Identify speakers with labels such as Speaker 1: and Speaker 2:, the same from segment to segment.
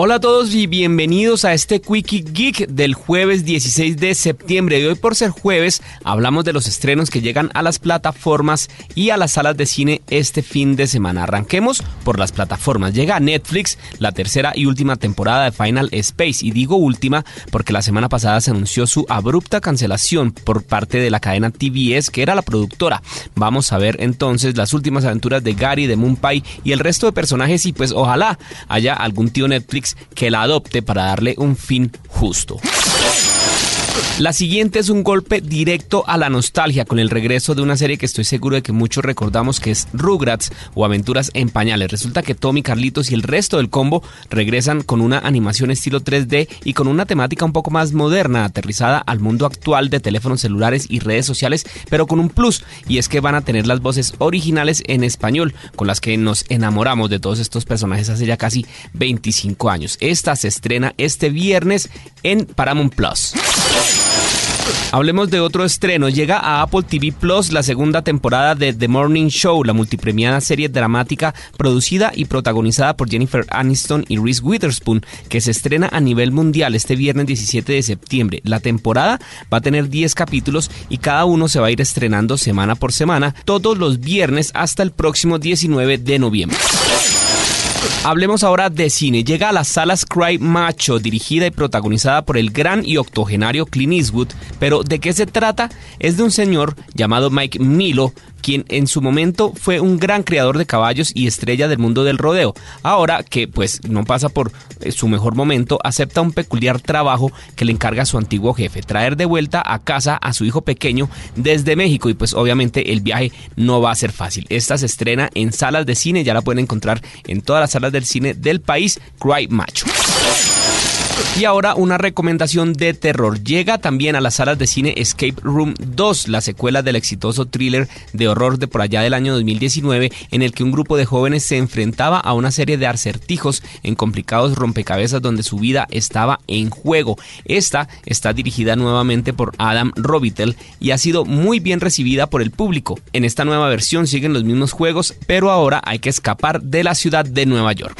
Speaker 1: Hola a todos y bienvenidos a este Quickie Geek del jueves 16 de septiembre. Y hoy por ser jueves hablamos de los estrenos que llegan a las plataformas y a las salas de cine este fin de semana. Arranquemos por las plataformas. Llega Netflix la tercera y última temporada de Final Space. Y digo última porque la semana pasada se anunció su abrupta cancelación por parte de la cadena TBS que era la productora. Vamos a ver entonces las últimas aventuras de Gary, de Moonpie y el resto de personajes y pues ojalá haya algún tío Netflix que la adopte para darle un fin justo. La siguiente es un golpe directo a la nostalgia con el regreso de una serie que estoy seguro de que muchos recordamos que es Rugrats o Aventuras en Pañales. Resulta que Tommy, Carlitos y el resto del combo regresan con una animación estilo 3D y con una temática un poco más moderna, aterrizada al mundo actual de teléfonos celulares y redes sociales, pero con un plus, y es que van a tener las voces originales en español, con las que nos enamoramos de todos estos personajes hace ya casi 25 años. Esta se estrena este viernes en Paramount Plus. Hablemos de otro estreno. Llega a Apple TV Plus la segunda temporada de The Morning Show, la multipremiada serie dramática producida y protagonizada por Jennifer Aniston y Reese Witherspoon, que se estrena a nivel mundial este viernes 17 de septiembre. La temporada va a tener 10 capítulos y cada uno se va a ir estrenando semana por semana, todos los viernes hasta el próximo 19 de noviembre. Hablemos ahora de cine. Llega a las salas Cry Macho, dirigida y protagonizada por el gran y octogenario Clint Eastwood. Pero ¿de qué se trata? Es de un señor llamado Mike Milo, quien en su momento fue un gran creador de caballos y estrella del mundo del rodeo. Ahora que pues no pasa por eh, su mejor momento, acepta un peculiar trabajo que le encarga su antiguo jefe, traer de vuelta a casa a su hijo pequeño desde México y pues obviamente el viaje no va a ser fácil. Esta se estrena en salas de cine, ya la pueden encontrar en todas las salas del cine del país, Cry Macho. Y ahora una recomendación de terror. Llega también a las salas de cine Escape Room 2, la secuela del exitoso thriller de horror de por allá del año 2019, en el que un grupo de jóvenes se enfrentaba a una serie de acertijos en complicados rompecabezas donde su vida estaba en juego. Esta está dirigida nuevamente por Adam Robitel y ha sido muy bien recibida por el público. En esta nueva versión siguen los mismos juegos, pero ahora hay que escapar de la ciudad de Nueva York.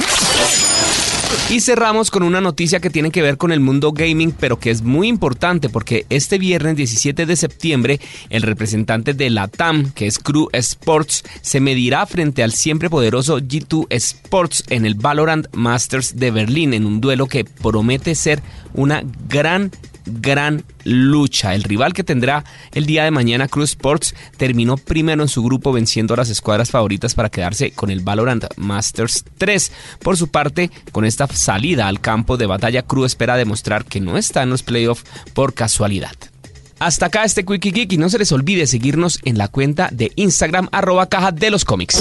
Speaker 1: Y cerramos con una noticia que tiene que ver con el mundo gaming, pero que es muy importante porque este viernes 17 de septiembre el representante de la TAM, que es Crew Sports, se medirá frente al siempre poderoso G2 Sports en el Valorant Masters de Berlín en un duelo que promete ser una gran gran lucha. El rival que tendrá el día de mañana, Cruz Sports, terminó primero en su grupo venciendo a las escuadras favoritas para quedarse con el Valorant Masters 3. Por su parte, con esta salida al campo de batalla, Cruz espera demostrar que no está en los playoffs por casualidad. Hasta acá este Quickie Geek y no se les olvide seguirnos en la cuenta de Instagram arroba caja de los cómics.